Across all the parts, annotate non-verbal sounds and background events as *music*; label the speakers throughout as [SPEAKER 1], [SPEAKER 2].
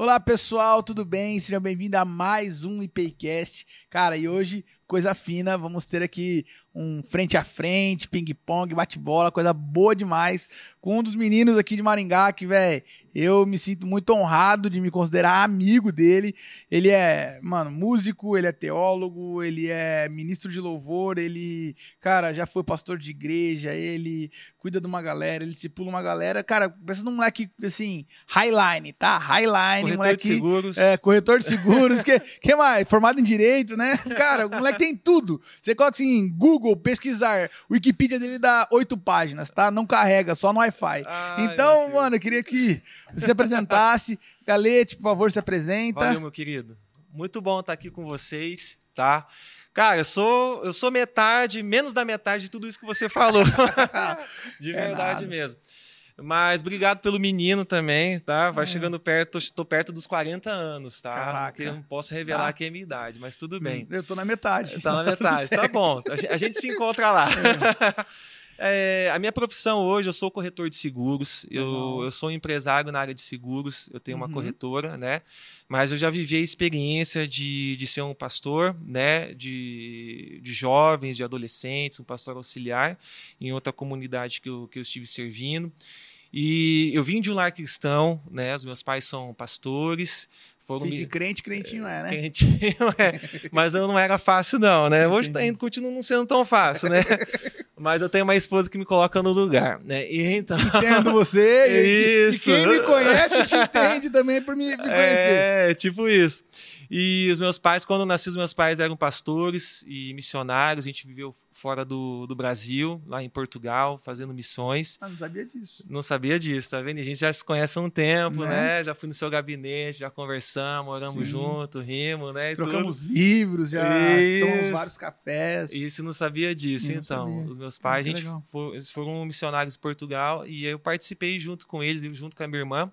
[SPEAKER 1] Olá pessoal, tudo bem? Sejam bem-vindos a mais um IPcast. Cara, e hoje, coisa fina, vamos ter aqui um frente a frente, ping-pong, bate-bola, coisa boa demais, com um dos meninos aqui de Maringá, que, velho, eu me sinto muito honrado de me considerar amigo dele. Ele é, mano, músico, ele é teólogo, ele é ministro de louvor, ele, cara, já foi pastor de igreja, ele cuida de uma galera, ele se pula uma galera. Cara, pensa num moleque, assim, highline, tá? Highline,
[SPEAKER 2] Corretor
[SPEAKER 1] moleque.
[SPEAKER 2] de seguros.
[SPEAKER 1] É, corretor de seguros, que, que mais? Formado em direito, né? Cara, o moleque tem tudo. Você coloca assim, Google, pesquisar, Wikipedia dele dá oito páginas, tá? Não carrega, só no Wi-Fi.
[SPEAKER 2] Ai,
[SPEAKER 1] então, mano, eu queria que você se apresentasse. *laughs* Galete, por favor, se apresenta.
[SPEAKER 2] Valeu, meu querido. Muito bom estar aqui com vocês, tá? Cara, eu sou, eu sou metade, menos da metade de tudo isso que você falou. *laughs* de
[SPEAKER 1] É
[SPEAKER 2] verdade
[SPEAKER 1] nada.
[SPEAKER 2] mesmo. Mas obrigado pelo menino também, tá? Vai
[SPEAKER 1] É.
[SPEAKER 2] chegando perto, tô perto dos 40 anos, tá?
[SPEAKER 1] Caraca.
[SPEAKER 2] Eu não posso revelar
[SPEAKER 1] Tá.
[SPEAKER 2] aqui a minha idade, mas tudo bem.
[SPEAKER 1] Eu tô na metade.
[SPEAKER 2] Tá na metade, tá bom. A gente, a gente se encontra lá. É, *laughs* a minha profissão hoje, eu sou corretor de seguros, eu, eu sou empresário na área de seguros, eu tenho uma
[SPEAKER 1] Uhum.
[SPEAKER 2] corretora, né? Mas eu já vivi a experiência de, de ser um pastor, né? De, de jovens, de adolescentes, um pastor auxiliar em outra comunidade que eu, que eu estive servindo. E eu vim de um lar cristão, né? Os meus pais são pastores. Foram me-
[SPEAKER 1] de crente, crentinho é, né?
[SPEAKER 2] Quentinho, *laughs* é. Mas eu não era fácil, não, né? Hoje tá
[SPEAKER 1] Entendi.
[SPEAKER 2] indo, continua não sendo tão fácil, né? *laughs* Mas eu tenho uma esposa que me coloca no lugar, né? E então.
[SPEAKER 1] Entendo você. e-
[SPEAKER 2] Isso.
[SPEAKER 1] E quem me conhece te entende também por me, me conhecer.
[SPEAKER 2] É, tipo isso. E os meus pais, quando eu nasci, os meus pais eram pastores e missionários. A gente viveu fora do, do Brasil, lá em Portugal, fazendo missões.
[SPEAKER 1] Ah, não sabia disso.
[SPEAKER 2] Não sabia disso, tá vendo? A gente já se conhece há um tempo,
[SPEAKER 1] Né?
[SPEAKER 2] né? Já fui no seu gabinete, já conversamos, oramos
[SPEAKER 1] Sim.
[SPEAKER 2] junto, rimos, né? e tudo.
[SPEAKER 1] Trocamos livros, já
[SPEAKER 2] Isso.
[SPEAKER 1] tomamos vários cafés.
[SPEAKER 2] Isso, não sabia disso.
[SPEAKER 1] Não
[SPEAKER 2] então,
[SPEAKER 1] sabia.
[SPEAKER 2] os meus pais,
[SPEAKER 1] que
[SPEAKER 2] a gente for- eles foram missionários em Portugal e eu participei junto com eles, e junto com a minha irmã.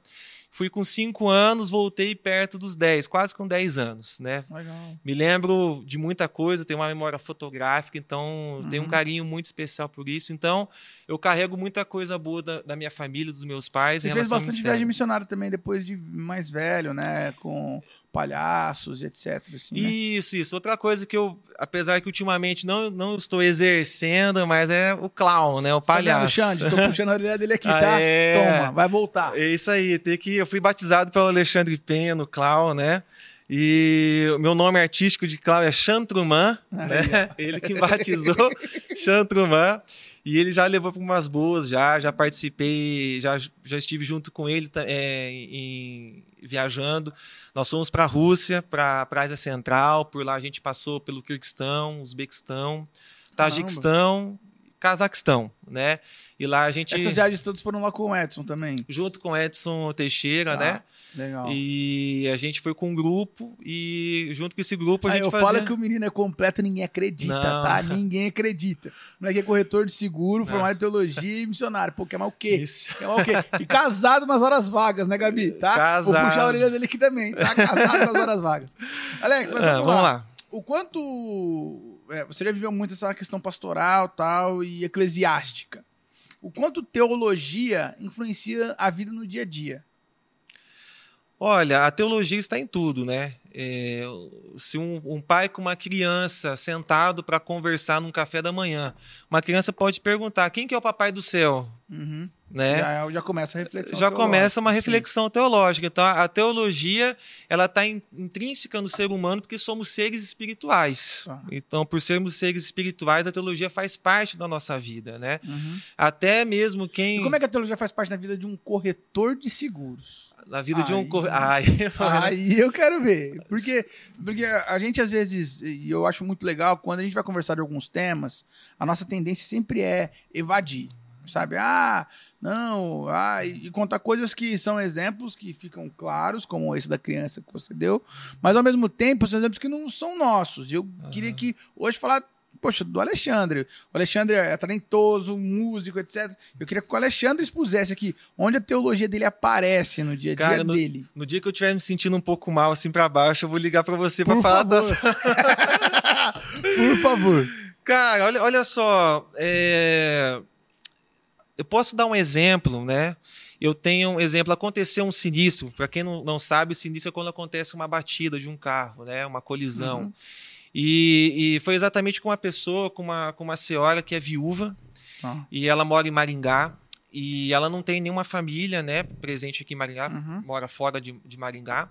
[SPEAKER 2] Fui com cinco anos, voltei perto dos 10, quase com 10 anos, né?
[SPEAKER 1] Legal.
[SPEAKER 2] Me lembro de muita coisa, tenho uma memória fotográfica, então tenho um
[SPEAKER 1] Uhum.
[SPEAKER 2] carinho muito especial por isso. Então, eu carrego muita coisa boa da, da minha família, dos meus pais.
[SPEAKER 1] Você fez bastante viagem missionária também depois de mais velho, né? Com palhaços e etc. Assim, né?
[SPEAKER 2] Isso, isso. Outra coisa que eu, apesar que ultimamente não, não estou exercendo, mas é o clown, né? O
[SPEAKER 1] Você tá vendo,
[SPEAKER 2] palhaço.
[SPEAKER 1] Xande? Tô *laughs* puxando a orelha dele aqui,
[SPEAKER 2] Ah,
[SPEAKER 1] tá?
[SPEAKER 2] é.
[SPEAKER 1] Toma, vai voltar.
[SPEAKER 2] É isso aí, tem que eu fui batizado pelo Alexandre Penha no Clau, né? E o meu nome artístico de Clau é Chantruman, né? *laughs* Ele que batizou *laughs* Chantruman. E ele já levou para umas boas, já, já participei, já, já estive junto com ele é, em, viajando. Nós fomos para a Rússia, para a Ásia Central, por lá a gente passou pelo Kirguistão, Uzbequistão, Tajiquistão, Cazaquistão, né? E lá a gente,
[SPEAKER 1] Essas viagens todas foram lá com o Edson também.
[SPEAKER 2] junto com Edson Teixeira,
[SPEAKER 1] Tá.
[SPEAKER 2] né?
[SPEAKER 1] Legal.
[SPEAKER 2] E a gente foi com um grupo e junto com esse grupo a
[SPEAKER 1] Aí
[SPEAKER 2] gente
[SPEAKER 1] eu
[SPEAKER 2] fazia...
[SPEAKER 1] falo que o menino é completo, ninguém acredita,
[SPEAKER 2] Não.
[SPEAKER 1] tá? Ninguém acredita. O moleque é corretor de seguro,
[SPEAKER 2] Não.
[SPEAKER 1] formado em teologia e missionário. Pô, quer mais o quê?
[SPEAKER 2] Isso.
[SPEAKER 1] Quer mais o quê? E casado nas horas vagas, né, Gabi? Tá? Vou
[SPEAKER 2] Casado.
[SPEAKER 1] puxar a orelha dele aqui também, tá? Casado nas horas vagas. Alex, mas
[SPEAKER 2] Ah,
[SPEAKER 1] vamos,
[SPEAKER 2] vamos
[SPEAKER 1] lá.
[SPEAKER 2] lá.
[SPEAKER 1] O quanto. É, você já viveu muito essa questão pastoral tal e eclesiástica. O quanto teologia influencia a vida no dia a dia?
[SPEAKER 2] Olha, a teologia está em tudo, né? É, se um, um pai com uma criança sentado para conversar num café da manhã, uma criança pode perguntar: quem que é o papai do céu?
[SPEAKER 1] Uhum.
[SPEAKER 2] Né?
[SPEAKER 1] Já, já começa a reflexão.
[SPEAKER 2] já
[SPEAKER 1] teológica.
[SPEAKER 2] começa uma
[SPEAKER 1] Sim.
[SPEAKER 2] reflexão teológica. Então, a teologia ela está intrínseca no ser humano porque somos seres espirituais.
[SPEAKER 1] Tá.
[SPEAKER 2] Então, por sermos seres espirituais, a teologia faz parte da nossa vida, né?
[SPEAKER 1] Uhum.
[SPEAKER 2] Até mesmo quem
[SPEAKER 1] E como é que a teologia faz parte da vida de um corretor de seguros?
[SPEAKER 2] na vida de um
[SPEAKER 1] Aí-
[SPEAKER 2] cor... *laughs* Ai,
[SPEAKER 1] Aí eu quero ver. Porque, porque a gente, às vezes, e eu acho muito legal, quando a gente vai conversar de alguns temas, a nossa tendência sempre é evadir. Sabe? Ah, não, ah, e contar coisas que são exemplos que ficam claros, como esse da criança que você deu, mas ao mesmo tempo são exemplos que não são nossos. E eu queria que hoje falar. Poxa, do Alexandre. O Alexandre é talentoso, músico, etc. Eu queria que o Alexandre expusesse aqui onde a teologia dele aparece no dia a dia
[SPEAKER 2] Cara, no-
[SPEAKER 1] dele.
[SPEAKER 2] No dia que eu estiver me sentindo um pouco mal, assim, pra baixo, eu vou ligar pra você
[SPEAKER 1] Por
[SPEAKER 2] falar das... *laughs*
[SPEAKER 1] Por favor.
[SPEAKER 2] Cara, olha, olha só. é, Eu posso dar um exemplo, né? eu tenho um exemplo, aconteceu um sinistro, para quem não, não sabe, sinistro é quando acontece uma batida de um carro, né, uma colisão. Uhum. E, e, foi exatamente com uma pessoa, com uma, com uma senhora que é viúva, ah. e ela mora em Maringá, e ela não tem nenhuma família, né, presente aqui em Maringá, uhum. mora fora de, de Maringá.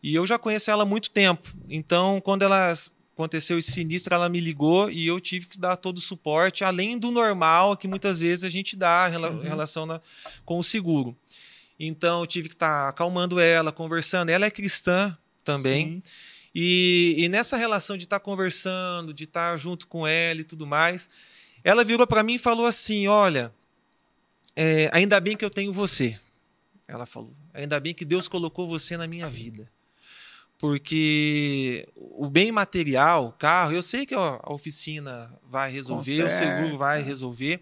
[SPEAKER 2] E eu já conheço ela há muito tempo. Então, quando ela aconteceu esse sinistro, ela me ligou e eu tive que dar todo o suporte, além do normal que muitas vezes a gente dá em uhum. relação na, com o seguro. Então, eu tive que estar tá acalmando ela, conversando. Ela é cristã também. E, e, nessa relação de estar tá conversando, de estar tá junto com ela e tudo mais, ela virou para mim e falou assim: Olha, é, ainda bem que eu tenho você. Ela falou: Ainda bem que Deus colocou você na minha vida. Porque o bem material, o carro, eu sei que a oficina vai resolver, Conserta. o seguro vai resolver.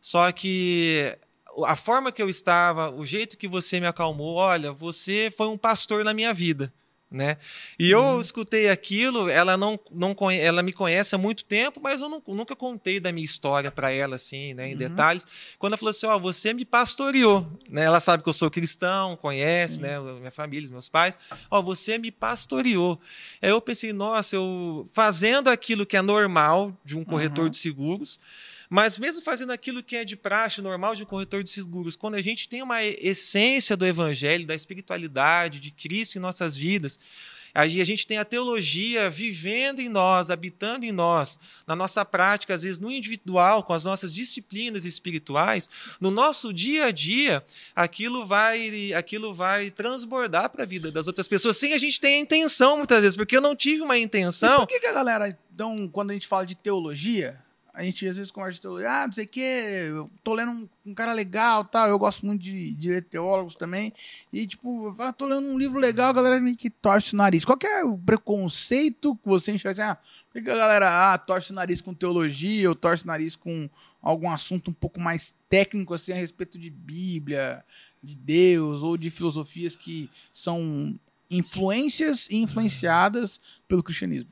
[SPEAKER 2] Só que a forma que eu estava, o jeito que você me acalmou, olha, você foi um pastor na minha vida né? E eu uhum. escutei aquilo, ela não, não ela me conhece há muito tempo, mas eu não, nunca contei da minha história para ela assim, né, em uhum. detalhes. Quando ela falou assim, ó, oh, você me pastoreou, né? Ela sabe que eu sou cristão, conhece, né, minha família, meus pais. Ó, oh, você me pastoreou. Aí eu pensei, nossa, eu fazendo aquilo que é normal de um corretor uhum. de seguros, mas mesmo fazendo aquilo que é de praxe normal de um corretor de seguros, quando a gente tem uma essência do evangelho, da espiritualidade, de Cristo em nossas vidas, Aí a gente tem a teologia vivendo em nós, habitando em nós, na nossa prática, às vezes no individual, com as nossas disciplinas espirituais, no nosso dia a dia, aquilo vai, aquilo vai transbordar para a vida das outras pessoas, sem a gente ter a intenção, muitas vezes, porque eu não tive uma intenção. E
[SPEAKER 1] por que, que a galera, então, quando a gente fala de teologia, a gente às vezes conversa ah, não sei o que, eu tô lendo um, um, cara legal tal, eu gosto muito de, de teólogos também, e tipo, ah, tô lendo um livro legal, a galera meio que torce o nariz. Qual que é o preconceito que você enxerga assim, ah, por que a galera ah, torce o nariz com teologia, ou torce o nariz com algum assunto um pouco mais técnico, assim, a respeito de Bíblia, de Deus, ou de filosofias que são influências e influenciadas pelo cristianismo?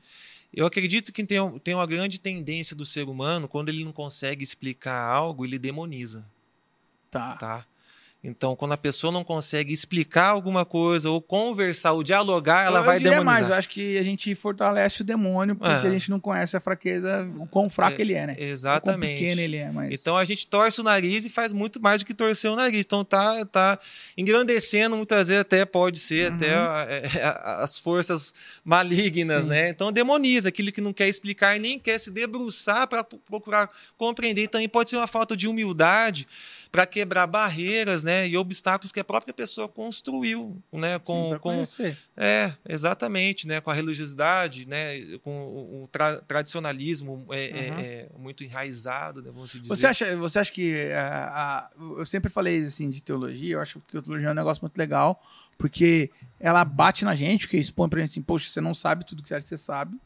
[SPEAKER 2] Eu acredito que tem, tem uma grande tendência do ser humano, quando ele não consegue explicar algo, ele demoniza.
[SPEAKER 1] Tá.
[SPEAKER 2] tá? Então, quando a pessoa não consegue explicar alguma coisa, ou conversar, ou dialogar, ela eu, vai eu demonizar. mais,
[SPEAKER 1] eu acho que a gente fortalece o demônio, porque a gente não conhece a fraqueza, o quão fraco é, ele é, né?
[SPEAKER 2] Exatamente.
[SPEAKER 1] O quão pequeno ele é. Mas...
[SPEAKER 2] Então, a gente torce o nariz e faz muito mais do que torcer o nariz. Então, tá, tá engrandecendo, muitas vezes até pode ser, uhum. até é, as forças malignas, Sim. né? Então, demoniza aquilo que não quer explicar e nem quer se debruçar para procurar compreender. Também pode ser uma falta de humildade para quebrar barreiras, né, e obstáculos que a própria pessoa construiu, né, com, Sim, com é exatamente, né, com a religiosidade, né, com o, tra tradicionalismo é, uhum. é, muito enraizado, né, vamos dizer.
[SPEAKER 1] Você acha, você acha que a, a, eu sempre falei assim de teologia, eu acho que a teologia é um negócio muito legal, porque ela bate na gente, porque expõe pra gente assim, poxa, você não sabe tudo que você sabe.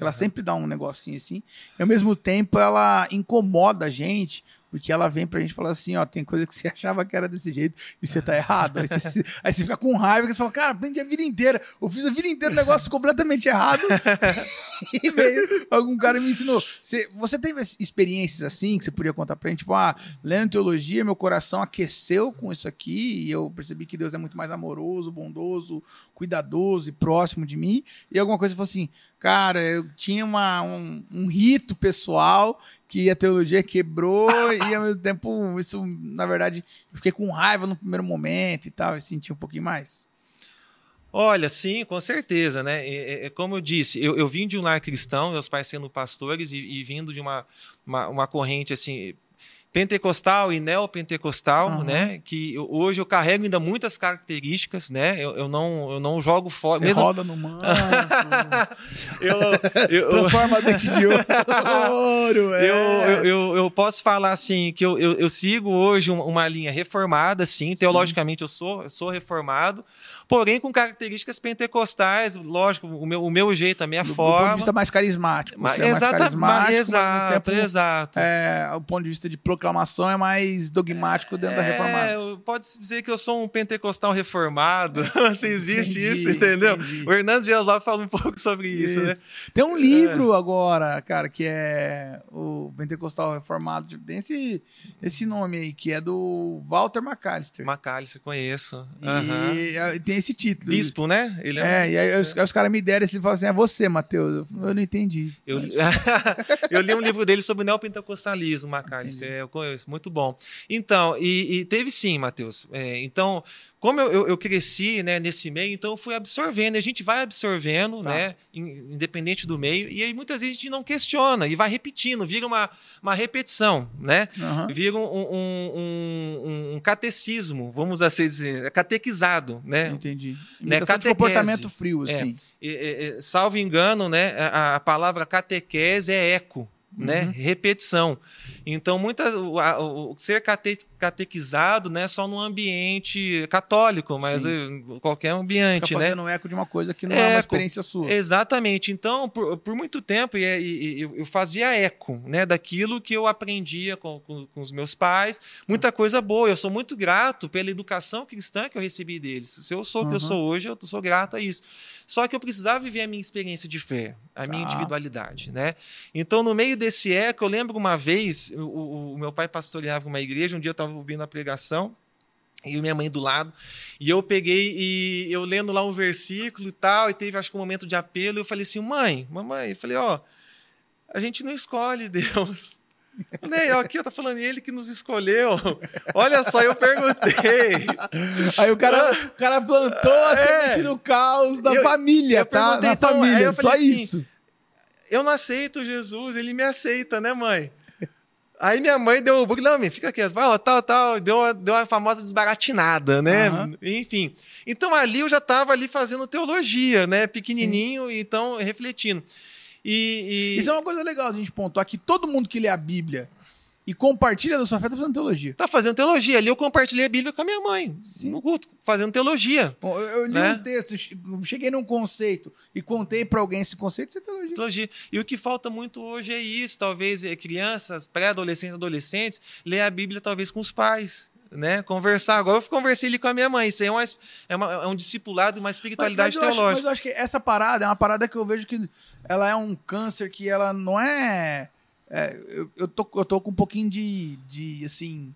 [SPEAKER 1] Ela uhum. sempre dá um negocinho assim. E ao mesmo tempo ela incomoda a gente, porque ela vem pra gente falar assim, ó, tem coisa que você *laughs* achava que era desse jeito e você tá errado. Aí você, aí você fica com raiva e você fala, cara, aprendi a vida inteira. Eu fiz a vida inteira um negócio completamente errado. *laughs* e veio algum cara me ensinou. Você, você teve experiências assim que você podia contar pra gente? Tipo, ah, lendo teologia, meu coração aqueceu com isso aqui e eu percebi que Deus é muito mais amoroso, bondoso, cuidadoso e próximo de mim. E alguma coisa falou assim, cara, eu tinha uma, um, um rito pessoal que a teologia quebrou e ao mesmo tempo isso, na verdade, eu fiquei com raiva no primeiro momento e tal, e senti um pouquinho mais.
[SPEAKER 2] Olha, sim, com certeza, né? É, é, como eu disse, eu, eu vim de um lar cristão, meus pais sendo pastores e, e vindo de uma, uma, uma corrente assim pentecostal e neopentecostal, uhum. né? Que eu, hoje eu carrego ainda muitas características, né? Eu, eu não, eu não jogo fora.
[SPEAKER 1] Você mesmo... roda no manto. *laughs* eu, Transforma dente de ouro. *laughs*
[SPEAKER 2] É. Eu, eu, eu, posso falar assim que eu, eu, sigo hoje uma linha reformada, sim. Teologicamente eu sou, eu sou reformado porém com características pentecostais, lógico, o meu, o meu jeito, a minha do, forma. Do ponto de
[SPEAKER 1] vista mais carismático.
[SPEAKER 2] Mas, é exata, mais carismático, exato,
[SPEAKER 1] tempo,
[SPEAKER 2] exato.
[SPEAKER 1] É, o ponto de vista de proclamação é mais dogmático dentro da reformada.
[SPEAKER 2] É, pode-se dizer que eu sou um pentecostal reformado. *laughs* Se existe
[SPEAKER 1] Entendi,
[SPEAKER 2] isso, entendeu?
[SPEAKER 1] entendi.
[SPEAKER 2] O Hernandes Dias Lopes fala um *laughs* pouco sobre isso, né?
[SPEAKER 1] Tem um livro agora, cara, que é o Pentecostal Reformado. Tem esse, esse nome aí, que é do Walter McAllister.
[SPEAKER 2] Macalice, conheço.
[SPEAKER 1] E é, tem esse título.
[SPEAKER 2] Bispo, né? Ele
[SPEAKER 1] É, e aí os, aí os caras me deram esse e falaram assim: é você, Matheus. Eu, eu não entendi.
[SPEAKER 2] Eu, *laughs* eu li um livro dele sobre neopentecostalismo, Macalister. É, eu conheço, muito bom. Então, e, e teve sim, Matheus. É, então, como eu, eu, eu cresci né, nesse meio, então eu fui absorvendo. E a gente vai absorvendo,
[SPEAKER 1] Tá.
[SPEAKER 2] né? in- Independente do meio. E aí muitas vezes a gente não questiona e vai repetindo, vira uma, uma repetição, né?
[SPEAKER 1] Aham.
[SPEAKER 2] Vira um, um, um- um catecismo, vamos assim dizer, é catequizado, né?
[SPEAKER 1] Entendi.
[SPEAKER 2] Né,
[SPEAKER 1] de comportamento frio,
[SPEAKER 2] É.
[SPEAKER 1] assim.
[SPEAKER 2] E, salvo engano, né, a, a palavra catequese é eco, né,
[SPEAKER 1] Uhum.
[SPEAKER 2] repetição. Então, muita, o, a- o ser cate, catequizado não é só num ambiente católico, mas
[SPEAKER 1] Sim.
[SPEAKER 2] eh, qualquer ambiente,
[SPEAKER 1] Fica
[SPEAKER 2] né?
[SPEAKER 1] fazendo eco de uma coisa que não é, uma
[SPEAKER 2] Eco.
[SPEAKER 1] experiência sua.
[SPEAKER 2] Exatamente. Então, por, por muito tempo, e, e- eu fazia eco né, daquilo que eu aprendia com, com- com os meus pais. Muita coisa boa. Eu sou muito grato pela educação cristã que eu recebi deles. Se eu sou o que eu
[SPEAKER 1] Uhum.
[SPEAKER 2] sou hoje, eu sou grato a isso. Só que eu precisava viver a minha experiência de fé, a minha
[SPEAKER 1] Tá.
[SPEAKER 2] individualidade. Né? Então, no meio desse eco, eu lembro uma vez, o, o- meu pai pastoreava uma igreja, um dia eu estava ouvindo a pregação, e minha mãe do lado. E eu peguei e eu lendo lá um versículo e tal, e teve acho que um momento de apelo, e eu falei assim: "Mãe, mamãe", eu falei: "Ó, a gente não escolhe *laughs* Deus". Nem, ó, aqui eu tô falando ele que nos escolheu. Olha só, eu perguntei. *laughs*
[SPEAKER 1] Aí o cara, o cara plantou a
[SPEAKER 2] É.
[SPEAKER 1] semente do caos da
[SPEAKER 2] Eu-
[SPEAKER 1] família,
[SPEAKER 2] eu
[SPEAKER 1] tá? Na
[SPEAKER 2] então,
[SPEAKER 1] família, só
[SPEAKER 2] assim,
[SPEAKER 1] isso.
[SPEAKER 2] Eu não aceito Jesus, ele me aceita, né, mãe? Aí minha mãe deu o bug, não, mãe, fica quieto, vai lá, tal, tal, deu, a- deu a famosa desbaratinada, né?
[SPEAKER 1] Aham.
[SPEAKER 2] Enfim. Então ali eu já estava ali fazendo teologia, né? Pequenininho, então refletindo. E, e
[SPEAKER 1] Isso é uma coisa legal a gente pontuar que todo mundo que lê a Bíblia e compartilha da sua fé tá fazendo teologia.
[SPEAKER 2] tá fazendo teologia. Ali eu compartilhei a Bíblia com a minha mãe,
[SPEAKER 1] Sim.
[SPEAKER 2] no culto, fazendo teologia.
[SPEAKER 1] Bom, eu, li
[SPEAKER 2] Né?
[SPEAKER 1] um texto, che- cheguei num conceito e contei pra alguém esse conceito, isso é teologia.
[SPEAKER 2] teologia. E o que falta muito hoje é isso, talvez é crianças, pré-adolescentes, adolescentes, ler a Bíblia talvez com os pais, né? Conversar. Agora eu conversei ali com a minha mãe, isso aí é, uma, é, uma- é um discipulado, uma
[SPEAKER 1] Mas,
[SPEAKER 2] espiritualidade
[SPEAKER 1] mas eu acho, mas
[SPEAKER 2] teológica.
[SPEAKER 1] eu acho que essa parada é uma parada que eu vejo que ela é um câncer que ela não é. É, eu, eu, tô, eu tô com um pouquinho de, de assim.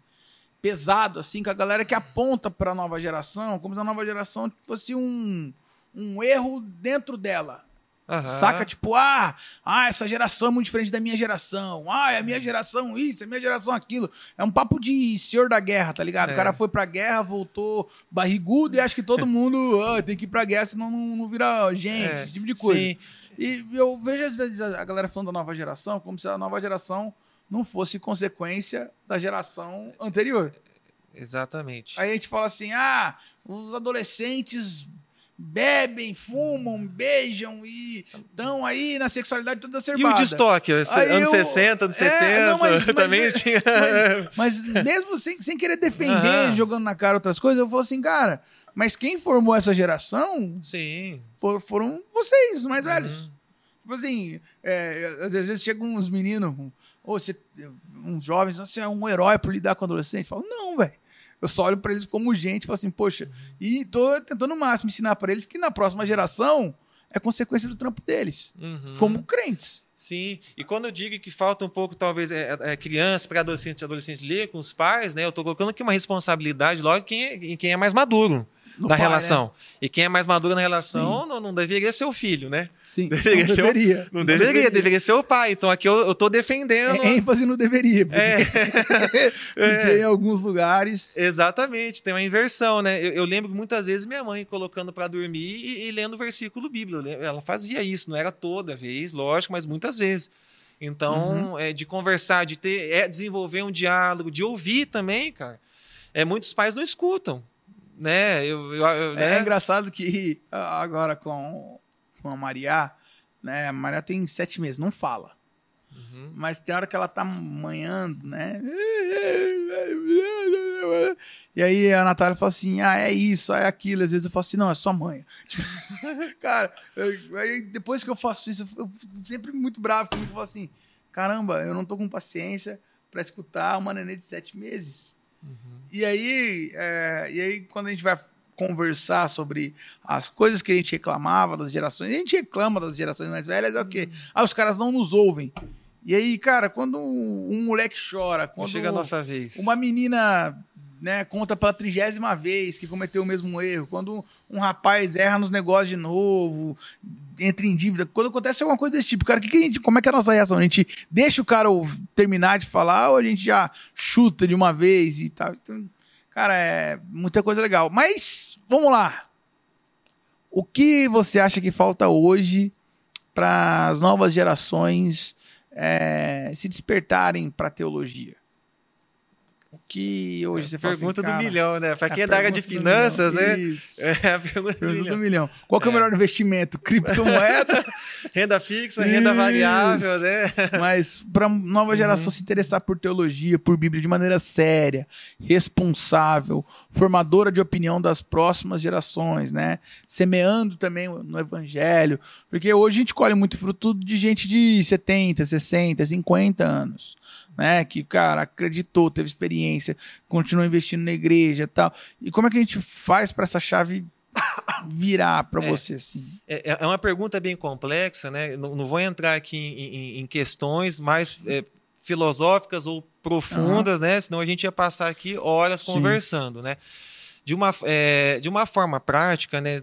[SPEAKER 1] pesado, assim, com a galera que aponta pra nova geração, como se a nova geração fosse um, um erro dentro dela.
[SPEAKER 2] Aham.
[SPEAKER 1] Saca? Tipo, ah, ah, essa geração é muito diferente da minha geração. Ah, é a minha geração isso, é a minha geração aquilo. É um papo de senhor da guerra, tá ligado?
[SPEAKER 2] É.
[SPEAKER 1] O cara foi pra guerra, voltou barrigudo e acha que todo *laughs* mundo ah, tem que ir pra guerra, senão não, não vira gente,
[SPEAKER 2] É,
[SPEAKER 1] esse tipo de coisa.
[SPEAKER 2] Sim,
[SPEAKER 1] E eu vejo às vezes a galera falando da nova geração como se a nova geração não fosse consequência da geração anterior.
[SPEAKER 2] exatamente.
[SPEAKER 1] Aí a gente fala assim: ah, os adolescentes bebem, fumam, beijam e estão aí na sexualidade toda
[SPEAKER 2] E o
[SPEAKER 1] acerbada.
[SPEAKER 2] destoque?
[SPEAKER 1] Aí
[SPEAKER 2] anos
[SPEAKER 1] eu-
[SPEAKER 2] 60, anos
[SPEAKER 1] É,
[SPEAKER 2] 70,
[SPEAKER 1] não, mas- *laughs* mas-
[SPEAKER 2] também tinha.
[SPEAKER 1] Mas mesmo sem, sem querer defender,
[SPEAKER 2] Aham.
[SPEAKER 1] jogando na cara outras coisas, eu falo assim, cara, mas quem formou essa geração
[SPEAKER 2] Sim.
[SPEAKER 1] for- foram vocês, os mais velhos.
[SPEAKER 2] Uhum.
[SPEAKER 1] Tipo assim, é, às vezes chegam uns meninos, ou você, uns jovens, você é um herói por lidar com adolescente. Eu falo, não, velho. Eu só olho pra eles como gente, falo assim, poxa, e tô tentando o máximo ensinar pra eles que na próxima geração é consequência do trampo deles,
[SPEAKER 2] Uhum.
[SPEAKER 1] como crentes.
[SPEAKER 2] Sim, e quando eu digo que falta um pouco, talvez, é, é, crianças, pré-adolescentes e adolescentes ler com os pais, né? Eu tô colocando aqui uma responsabilidade logo em quem é, em quem é mais maduro
[SPEAKER 1] No
[SPEAKER 2] da
[SPEAKER 1] pai,
[SPEAKER 2] relação. E quem é mais maduro na relação não, não deveria ser o filho, né?
[SPEAKER 1] Né? Sim,
[SPEAKER 2] Deveria
[SPEAKER 1] não
[SPEAKER 2] ser o-
[SPEAKER 1] deveria.
[SPEAKER 2] Não, deveria, deveria ser o pai. Então aqui eu, eu tô defendendo.
[SPEAKER 1] É, ênfase no deveria, porque,
[SPEAKER 2] É. *laughs*
[SPEAKER 1] porque em alguns lugares...
[SPEAKER 2] Exatamente, tem uma inversão, né? Eu, eu lembro muitas vezes minha mãe colocando para dormir e, e lendo o versículo bíblico. Ela fazia isso, não era toda vez, lógico, mas muitas vezes. Então, é, de conversar, de ter, é, desenvolver um diálogo, de ouvir também, cara. É, muitos pais não escutam, né? Eu, eu- eu-
[SPEAKER 1] É,
[SPEAKER 2] né?
[SPEAKER 1] engraçado que *laughs* agora com, com a Maria, né? A Maria tem sete meses, não fala.
[SPEAKER 2] Uhum.
[SPEAKER 1] Mas tem hora que ela tá manhando, né? E aí a Natália fala assim: ah, é isso, é aquilo. Às vezes eu falo assim: não, é sua mãe. *laughs* Tipo assim, cara, eu- aí depois que eu faço isso, eu fico sempre muito bravo comigo. Eu falo assim: caramba, eu não tô com paciência para escutar uma nenê de sete meses. Uhum. E aí, é, e aí, quando a gente vai conversar sobre as coisas que a gente reclamava das gerações, a gente reclama das gerações mais velhas, é o quê? Uhum. Ah, os caras não nos ouvem. E aí, cara, quando um moleque chora, quando
[SPEAKER 2] chega a nossa vez,
[SPEAKER 1] uma menina né, conta pela trigésima vez que cometeu o mesmo erro, quando um rapaz erra nos negócios de novo, entra em dívida, quando acontece alguma coisa desse tipo, cara, que que a gente, como é que é a nossa reação? A gente deixa o cara terminar de falar ou a gente já chuta de uma vez e tal? Então, cara, é muita coisa legal. Mas, vamos lá. O que você acha que falta hoje para as novas gerações é, se despertarem para a teologia? O que hoje é, você
[SPEAKER 2] assim, Pergunta do milhão, né? Para quem é da área de finanças, né?
[SPEAKER 1] Isso. *laughs* É a pergunta, do, milhão. do milhão. Qual é o é. melhor investimento? Criptomoeda? *laughs*
[SPEAKER 2] renda fixa, renda Isso. variável, né? *laughs*
[SPEAKER 1] Mas para nova geração uhum. se interessar por teologia, por Bíblia de maneira séria, responsável, formadora de opinião das próximas gerações, né? Semeando também no evangelho, porque hoje a gente colhe muito fruto de gente de 70, 60, 50 anos né? Que, cara, acreditou, teve experiência, continuou investindo na igreja tal. E como é que a gente faz para essa chave *laughs* virar para é, você assim?
[SPEAKER 2] É, é uma pergunta bem complexa, né? Não, não vou entrar aqui em, em, em questões mais é, filosóficas ou profundas, uhum. né? Senão a gente ia passar aqui horas Sim. conversando, né? De uma, é, de uma forma prática, né?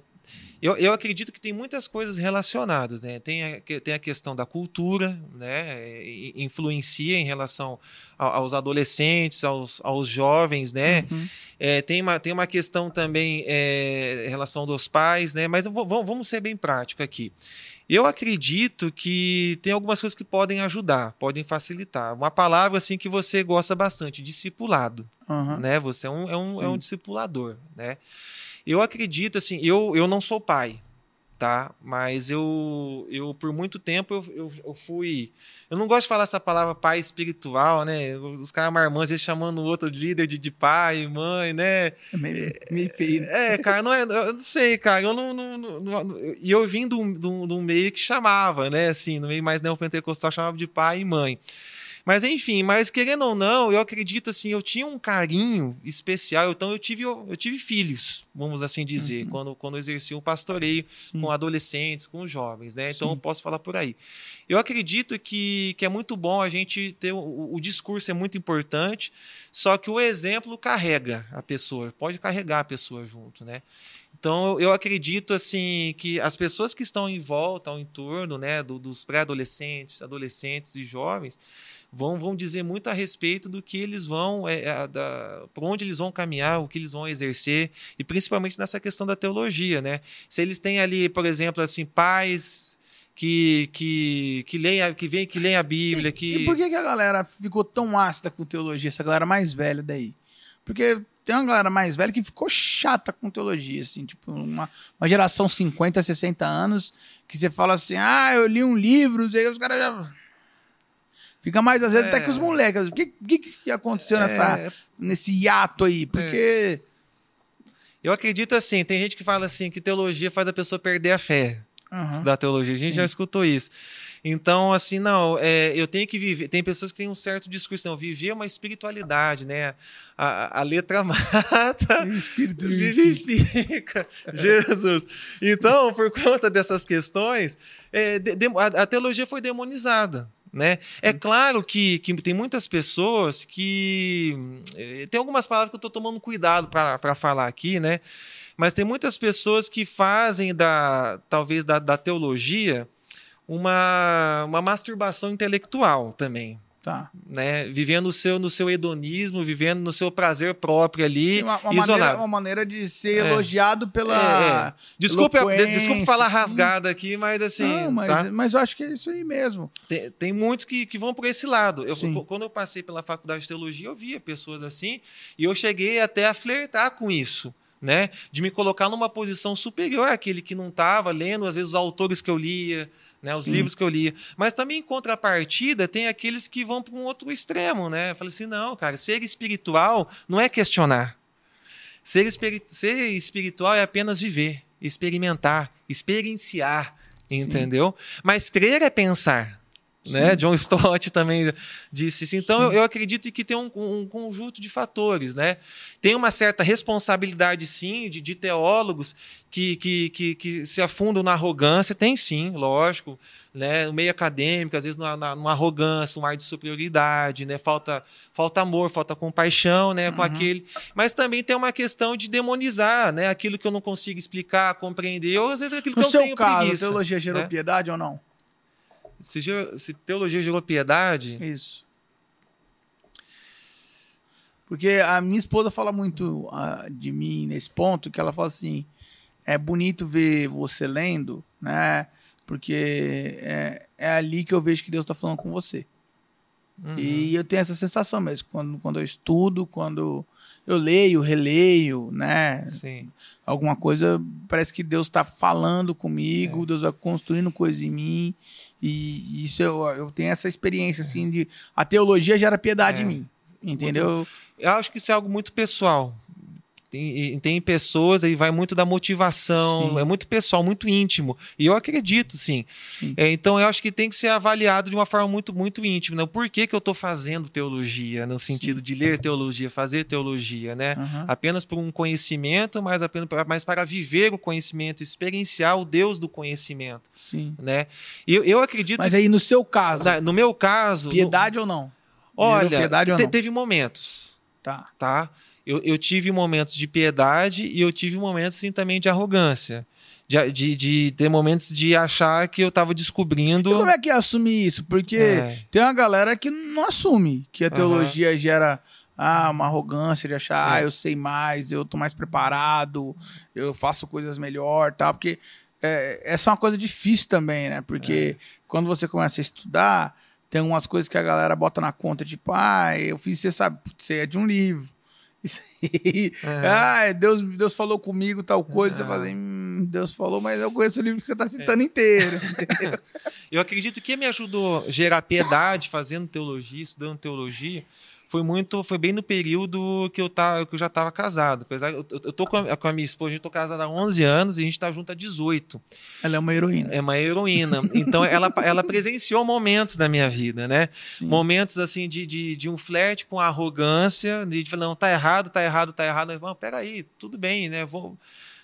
[SPEAKER 2] Eu, eu acredito que tem muitas coisas relacionadas, né? Tem a, tem a questão da cultura, né? Influencia em relação aos adolescentes, aos, aos jovens, né? Uhum. É, tem, uma, tem uma questão também é, em relação dos pais, né? Mas vamos, vamos ser bem prático aqui. Eu acredito que tem algumas coisas que podem ajudar, podem facilitar. Uma palavra assim que você gosta bastante, discipulado, uhum. né? Você é um, é um, é um discipulador, né? Eu acredito, assim, eu, eu não sou pai, tá? Mas eu, eu por muito tempo, eu, eu, eu, fui... Eu não gosto de falar essa palavra pai espiritual, né? Os caras marmanjos, eles chamando o outro de líder de, de pai, mãe, né?
[SPEAKER 1] É meio, meio feio.
[SPEAKER 2] É, cara, não é... Eu não sei, cara, eu não... não, não, e eu vim de um meio que chamava, né? Assim, no meio mais neopentecostal, chamava de pai e mãe. Mas enfim, mas querendo ou não, eu acredito assim, eu tinha um carinho especial, então eu tive, eu, tive filhos, vamos assim dizer, uhum. quando, quando eu exerci o pastoreio Sim. com adolescentes, com jovens, né? Então Sim. eu posso falar por aí. Eu acredito que, que é muito bom a gente ter o, o discurso é muito importante, só que o exemplo carrega a pessoa, pode carregar a pessoa junto, né? Então, eu acredito assim que as pessoas que estão em volta, ao entorno, né, do, dos pré-adolescentes, adolescentes e jovens, vão, vão dizer muito a respeito do que eles vão, é, é, da, por onde eles vão caminhar, o que eles vão exercer, e principalmente nessa questão da teologia, né? Se eles têm ali, por exemplo, assim, pais que que que leem que vem que leem a Bíblia,
[SPEAKER 1] e,
[SPEAKER 2] que
[SPEAKER 1] E por que, que a galera ficou tão ácida com teologia, essa galera mais velha daí? Porque tem uma galera mais velha que ficou chata com teologia, assim, tipo, uma, uma geração 50, 60 anos, que você fala assim, ah, eu li um livro, não sei, os caras já Fica mais às vezes é. até que os moleques. O que, que, que aconteceu é. nessa, nesse hiato aí? Porque. É.
[SPEAKER 2] Eu acredito assim, tem gente que fala assim que teologia faz a pessoa perder a fé. Uhum. Estudar teologia. A gente Sim. já escutou isso. Então, assim, não, é, eu tenho que viver. Tem pessoas que têm um certo discurso, não, viver uma espiritualidade, né? A, a letra *laughs* mata,
[SPEAKER 1] o espírito
[SPEAKER 2] vivifica. Jesus. Então, por conta dessas questões, é, de, de, a, a teologia foi demonizada. Né? É claro que, que tem muitas pessoas que. Eh, tem algumas palavras que eu estou tomando cuidado para falar aqui, né? mas tem muitas pessoas que fazem da talvez da, da teologia uma, uma masturbação intelectual também.
[SPEAKER 1] Tá.
[SPEAKER 2] Né? Vivendo o seu, no seu hedonismo, vivendo no seu prazer próprio ali,
[SPEAKER 1] uma, uma
[SPEAKER 2] isolado.
[SPEAKER 1] Maneira, uma maneira de ser é. elogiado pela. É, é.
[SPEAKER 2] Desculpe, desculpe falar rasgada aqui, mas assim. Não,
[SPEAKER 1] mas,
[SPEAKER 2] tá?
[SPEAKER 1] mas eu acho que é isso aí mesmo.
[SPEAKER 2] Tem, tem muitos que, que vão por esse lado. Eu, quando eu passei pela faculdade de teologia, eu via pessoas assim, e eu cheguei até a flertar com isso né? De me colocar numa posição superior àquele que não estava lendo, às vezes, os autores que eu lia, né? Os Sim. livros que eu lia. Mas também, em contrapartida, tem aqueles que vão para um outro extremo, né? Falei assim, não, cara, ser espiritual não é questionar. Ser, espiri ser espiritual é apenas viver, experimentar, experienciar, entendeu? Mas crer é pensar. Né? John Stott também disse isso. Então, eu, eu, acredito que tem um, um, conjunto de fatores. Né? Tem uma certa responsabilidade, sim, de, de teólogos que, que, que, que, se afundam na arrogância. Tem sim, lógico. Né? No meio acadêmico, às vezes numa, numa arrogância, um ar de superioridade, né? falta, falta amor, falta compaixão né? com uhum. aquele. Mas também tem uma questão de demonizar né? aquilo que eu não consigo explicar, compreender, ou às vezes aquilo
[SPEAKER 1] no
[SPEAKER 2] que eu
[SPEAKER 1] seu
[SPEAKER 2] tenho
[SPEAKER 1] caso,
[SPEAKER 2] preguiça.
[SPEAKER 1] teologia gerou né? piedade ou não?
[SPEAKER 2] Se, se teologia gerou piedade.
[SPEAKER 1] Isso. Porque a minha esposa fala muito uh, de mim nesse ponto, que ela fala assim: é bonito ver você lendo, né? Porque é, é ali que eu vejo que Deus está falando com você. Uhum. E eu tenho essa sensação mesmo, quando, quando eu estudo, quando eu leio, releio, né?
[SPEAKER 2] Sim.
[SPEAKER 1] Alguma coisa, parece que Deus está falando comigo, é. Deus vai construindo coisas em mim. E isso eu, eu tenho essa experiência, assim, de a teologia gera piedade é. em mim. Entendeu?
[SPEAKER 2] Eu acho que isso é algo muito pessoal. Tem, tem pessoas, aí vai muito da motivação, sim. é muito pessoal, muito íntimo. E eu acredito, sim. sim. É, então eu acho que tem que ser avaliado de uma forma muito, muito íntima. Né? Por que, que eu estou fazendo teologia, no sentido sim. de ler teologia, fazer teologia, né? Uhum. Apenas por um conhecimento, mas apenas para, mas para viver o conhecimento, experienciar o Deus do conhecimento.
[SPEAKER 1] Sim.
[SPEAKER 2] Né? Eu, eu acredito.
[SPEAKER 1] Mas aí, no seu caso.
[SPEAKER 2] Na, no meu caso.
[SPEAKER 1] Piedade
[SPEAKER 2] no,
[SPEAKER 1] ou não?
[SPEAKER 2] Olha, piedade ou não? teve momentos.
[SPEAKER 1] Tá.
[SPEAKER 2] Tá? Eu, eu tive momentos de piedade e eu tive momentos assim, também de arrogância. De, de, de, ter momentos de achar que eu estava descobrindo.
[SPEAKER 1] E como é que assumir isso? Porque é. tem uma galera que não assume que a teologia uhum. gera ah, uma arrogância de achar, é. ah, eu sei mais, eu tô mais preparado, eu faço coisas melhor, tal, porque é, essa é uma coisa difícil também, né? Porque é. quando você começa a estudar, tem umas coisas que a galera bota na conta, tipo, ah, eu fiz, você sabe, você é de um livro. É. Ah, Deus, Deus falou comigo tal coisa. É. Você fala assim, hum, Deus falou, mas eu conheço o livro que você está citando é. inteiro. *laughs*
[SPEAKER 2] eu acredito que me ajudou a gerar piedade fazendo teologia, estudando teologia, foi muito, foi bem no período que eu, tava, que eu já estava casado. Apesar, eu, eu tô com a, com a, minha esposa, a gente tô casada há 11 anos e a gente está junto há 18.
[SPEAKER 1] Ela é uma heroína.
[SPEAKER 2] É uma heroína. Então ela, ela presenciou momentos da minha vida, né? Sim. Momentos assim de, de, de um flerte com arrogância, de, de falar, não, tá errado, tá errado, tá errado. Não, peraí, tudo bem, né? Vou,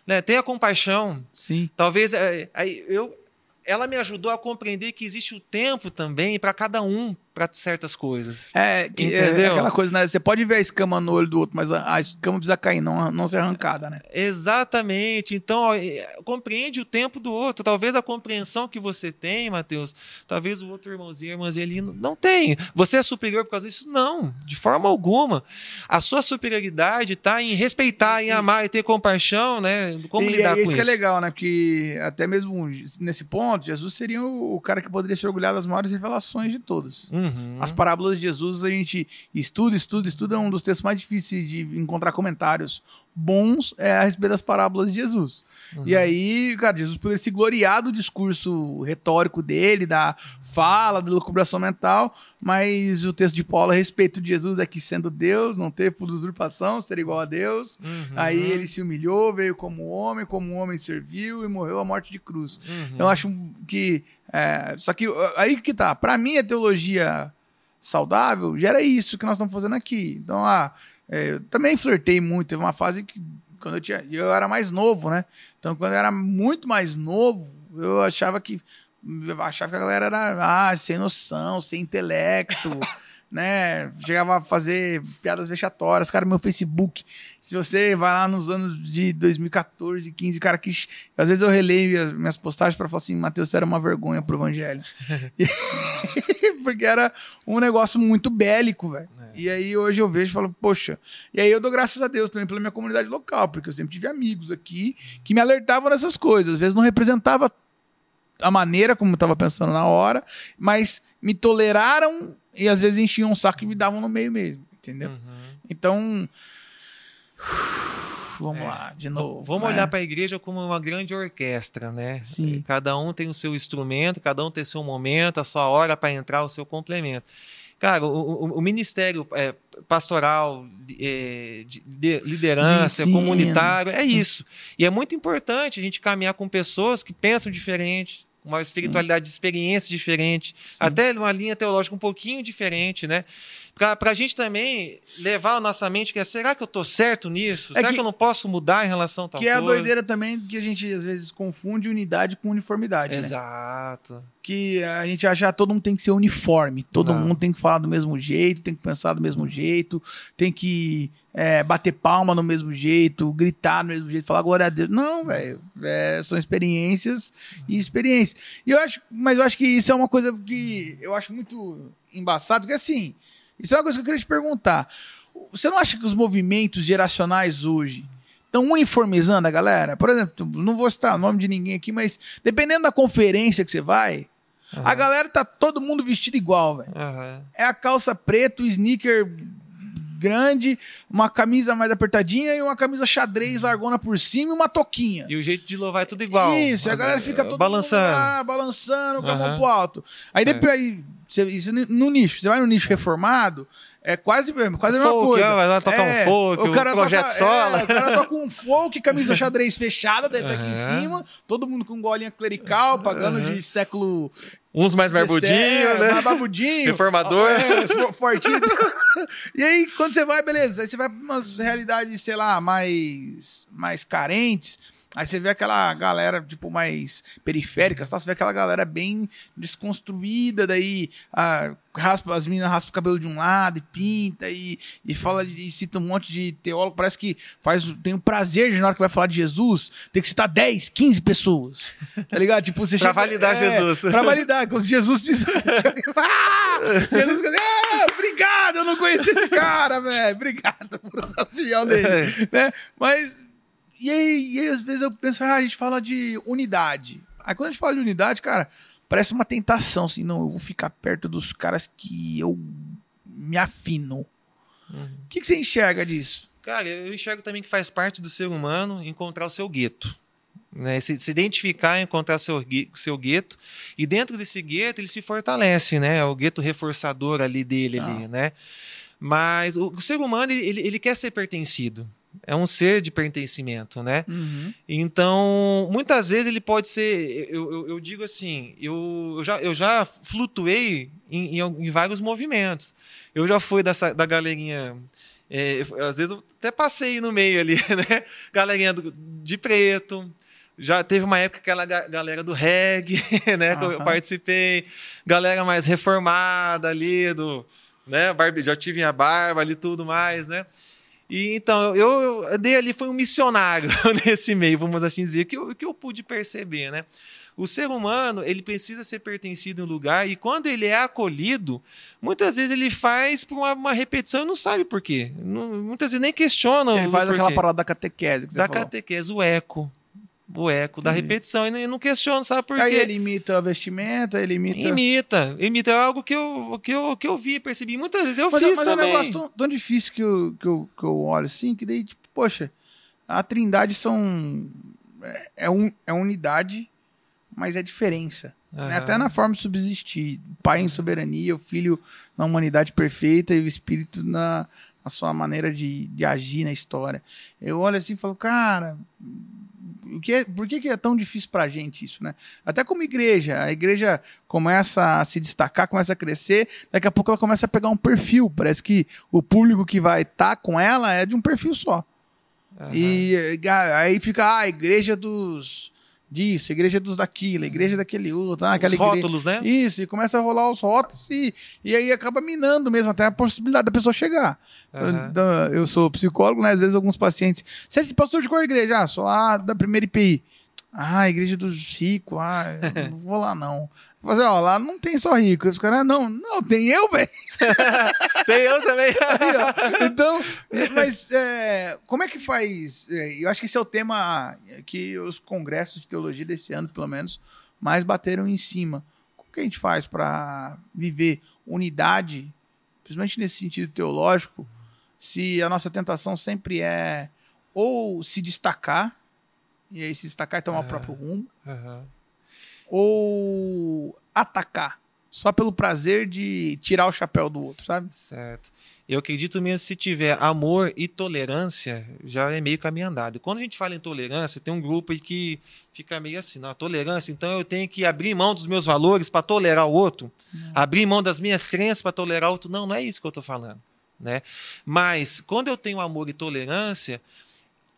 [SPEAKER 2] né? Tenha compaixão.
[SPEAKER 1] Sim.
[SPEAKER 2] Talvez é, aí eu ela me ajudou a compreender que existe o tempo também para cada um, para certas coisas.
[SPEAKER 1] É, que, é, Entendeu? É aquela coisa, né? Você pode ver a escama no olho do outro, mas a, a escama precisa cair, não, não ser arrancada, né?
[SPEAKER 2] Exatamente. Então, ó, compreende o tempo do outro. Talvez a compreensão que você tem, Mateus, talvez o outro irmãozinho, irmãzinha ali não tem. Você é superior por causa disso? Não, de forma alguma. A sua superioridade está em respeitar, em amar e ter compaixão, né? Como
[SPEAKER 1] e,
[SPEAKER 2] lidar
[SPEAKER 1] é,
[SPEAKER 2] com isso?
[SPEAKER 1] Isso que é legal, né? Porque até mesmo nesse ponto, Jesus seria o cara que poderia se orgulhar das maiores revelações de todos.
[SPEAKER 2] Uhum.
[SPEAKER 1] Uhum. As parábolas de Jesus a gente estuda, estuda, estuda. É um dos textos mais difíceis de encontrar comentários bons é a respeito das parábolas de Jesus. Uhum. E aí, cara, Jesus poderia se gloriar do discurso retórico dele, da fala, da lucubração mental, mas o texto de Paulo a respeito de Jesus é que sendo Deus, não teve por usurpação, ser igual a Deus. Uhum. Aí ele se humilhou, veio como homem, como homem serviu e morreu a morte de cruz. Uhum. Eu acho que é, só que aí que tá. Para mim, a teologia saudável gera isso que nós estamos fazendo aqui. Então, ah, é, eu também flertei muito. Teve uma fase que, quando eu tinha. Eu era mais novo, né? Então, quando eu era muito mais novo, eu achava que. Eu achava que a galera era ah, sem noção, sem intelecto. *laughs* né? Chegava a fazer piadas vexatórias. Cara, meu Facebook, se você vai lá nos anos de 2014, 15, cara, que às vezes eu releio as minhas postagens para falar assim, Matheus, você era uma vergonha pro evangelho. *laughs* *laughs* Porque era um negócio muito bélico, velho. É. E aí hoje eu vejo e falo, poxa. E aí eu dou graças a Deus também pela minha comunidade local, porque eu sempre tive amigos aqui que me alertavam nessas coisas. Às vezes não representava a maneira como eu estava pensando na hora, mas me toleraram e às vezes enchiam um saco e me davam no meio mesmo, entendeu? Uhum. Então, *sighs* vamos é. lá, de novo.
[SPEAKER 2] Vamos né? olhar para a igreja como uma grande orquestra, né?
[SPEAKER 1] Sim.
[SPEAKER 2] Cada um tem o seu instrumento, cada um tem o seu momento, a sua hora para entrar, o seu complemento. Cara, o, o, o ministério é, pastoral, é, de, de liderança, de comunitário, é isso. E é muito importante a gente caminhar com pessoas que pensam diferente, uma espiritualidade de experiência diferente, Sim. até uma linha teológica um pouquinho diferente, né? Para a gente também levar a nossa mente que é, será que eu estou certo nisso? É será que, que, eu não posso mudar em relação a tal
[SPEAKER 1] Que coisa? é a doideira também que a gente às vezes confunde unidade com uniformidade, né?
[SPEAKER 2] Exato.
[SPEAKER 1] Né? Que a gente acha que todo mundo tem que ser uniforme, todo não. mundo tem que falar do mesmo jeito, tem que pensar do mesmo jeito, tem que é, bater palma no mesmo jeito, gritar do mesmo jeito, falar glória a Deus. Não, velho. É, são experiências e experiências. E eu acho, mas eu acho que isso é uma coisa que eu acho muito embaçado, que assim, isso é uma coisa que eu queria te perguntar. Você não acha que os movimentos geracionais hoje estão uniformizando a galera? Por exemplo, não vou citar o nome de ninguém aqui, mas dependendo da conferência que você vai, uhum. a galera tá todo mundo vestido igual, velho. Uhum. É a calça preta, o sneaker grande, uma camisa mais apertadinha e uma camisa xadrez largona por cima e uma toquinha.
[SPEAKER 2] E o jeito de louvar é tudo igual.
[SPEAKER 1] Isso, a galera fica todo
[SPEAKER 2] balançando, lá,
[SPEAKER 1] balançando com a mão pro alto. Aí depois aí, você, isso no nicho, você vai no nicho reformado, é quase, quase a mesma
[SPEAKER 2] folk,
[SPEAKER 1] coisa.
[SPEAKER 2] Vai lá tocar é, um folk, o cara um projeto
[SPEAKER 1] toca,
[SPEAKER 2] solo.
[SPEAKER 1] É, o cara toca um folk, camisa *laughs* xadrez fechada, daí tá aqui em cima, todo mundo com golinha clerical, pagando uhum. de século
[SPEAKER 2] Uns mais barbudinhos, é, né?
[SPEAKER 1] Mais barbudinho.
[SPEAKER 2] Reformador.
[SPEAKER 1] É, fortinho. *laughs* e aí, quando você vai, beleza. Aí você vai pra umas realidades, sei lá, mais, mais carentes. Aí você vê aquela galera, tipo, mais periférica, tá? você vê aquela galera bem desconstruída, daí a, raspa, as meninas raspam o cabelo de um lado e pinta, e, e fala e cita um monte de teólogo, parece que faz, tem um prazer de na hora que vai falar de Jesus, tem que citar 10, 15 pessoas. Tá ligado? Tipo, você *laughs*
[SPEAKER 2] pra chega, validar é, Jesus.
[SPEAKER 1] Pra validar, se Jesus precisasse. *laughs* ah! Jesus assim, ah, obrigado, eu não conheci esse cara, velho. Obrigado por o fiel dele. É. Né? Mas e aí, e aí, às vezes eu penso, ah, a gente fala de unidade. Aí quando a gente fala de unidade, cara, parece uma tentação, assim, não, eu vou ficar perto dos caras que eu me afino. Uhum. O que, que você enxerga disso?
[SPEAKER 2] Cara, eu enxergo também que faz parte do ser humano encontrar o seu gueto. Né? Se, se, identificar, encontrar seu, seu gueto. E dentro desse gueto ele se fortalece, né? É o gueto reforçador ali dele, ah. ali, né? Mas o, o ser humano, ele, ele quer ser pertencido é um ser de pertencimento, né? Uhum. Então, muitas vezes ele pode ser. Eu, eu, eu digo assim, eu, eu, já, eu já flutuei em, em, em, vários movimentos. Eu já fui dessa, da galerinha. É, às vezes eu até passei no meio ali, *laughs* né? Galerinha do, de preto. Já teve uma época aquela galera do reggae, *laughs* né? Uhum. Que eu participei. Galera mais reformada ali, do. Né? Já tive a barba ali tudo mais, né? E então eu, eu dei ali foi um missionário *laughs* nesse meio, vamos assim dizer, que eu, que eu pude perceber, né? O ser humano, ele precisa ser pertencido em um lugar e quando ele é acolhido, muitas vezes ele faz por uma, uma repetição e não sabe por quê. Não, muitas vezes nem questiona.
[SPEAKER 1] Ele faz aquela parada da catequese.
[SPEAKER 2] da catequese, o eco o eco da repetição e não questiono, sabe por quê?
[SPEAKER 1] Aí ele imita a vestimenta, ele imita.
[SPEAKER 2] Imita, imita é algo que eu, que eu, que eu vi, percebi. Muitas vezes eu mas, fiz mas também.
[SPEAKER 1] Mas é um negócio tão, tão, difícil que eu, que, eu, que eu olho assim, que daí, tipo, poxa, a trindade são. É, é, um, é unidade, mas é diferença. Né? Até na forma de subsistir. O pai em soberania, o filho na humanidade perfeita e o espírito na, na sua maneira de, de agir na história. Eu olho assim e falo, cara, o que é, por que, que é tão difícil para a gente isso, né? Até como igreja, a igreja começa a se destacar, começa a crescer, daqui a pouco ela começa a pegar um perfil. Parece que o público que vai estar tá com ela é de um perfil só. Uhum. E aí fica ah, a igreja dos disso, igreja dos daquilo, igreja daquele outro, ah, aquela
[SPEAKER 2] os rótulos, né?
[SPEAKER 1] Isso, e começa a rolar os rótulos e, e aí acaba minando mesmo até a possibilidade da pessoa chegar. Uhum. Então, eu sou psicólogo, né? Às vezes alguns pacientes, você é pastor de qual igreja? Ah, sou lá da primeira IPI. Ah, igreja dos ricos, ah, não vou lá não. Fazer, ó, lá não tem só rico. Os caras, não, não, tem eu, velho. *laughs*
[SPEAKER 2] tem eu também. *laughs*
[SPEAKER 1] Aí, então, *laughs* mas é, como é que faz? É, eu acho que esse é o tema que os congressos de teologia desse ano, pelo menos, mais bateram em cima. Como que a gente faz para viver unidade, principalmente nesse sentido teológico, se a nossa tentação sempre é ou se destacar, e aí se destacar e tomar uhum. o próprio rumo, uhum ou atacar. só pelo prazer de tirar o chapéu do outro, sabe?
[SPEAKER 2] Certo. Eu acredito mesmo se tiver amor e tolerância, já é meio caminho andado. Quando a gente fala em tolerância, tem um grupo aí que fica meio assim, não, tolerância, então eu tenho que abrir mão dos meus valores para tolerar o outro, não. abrir mão das minhas crenças para tolerar o outro. Não, não é isso que eu estou falando. Né? Mas quando eu tenho amor e tolerância,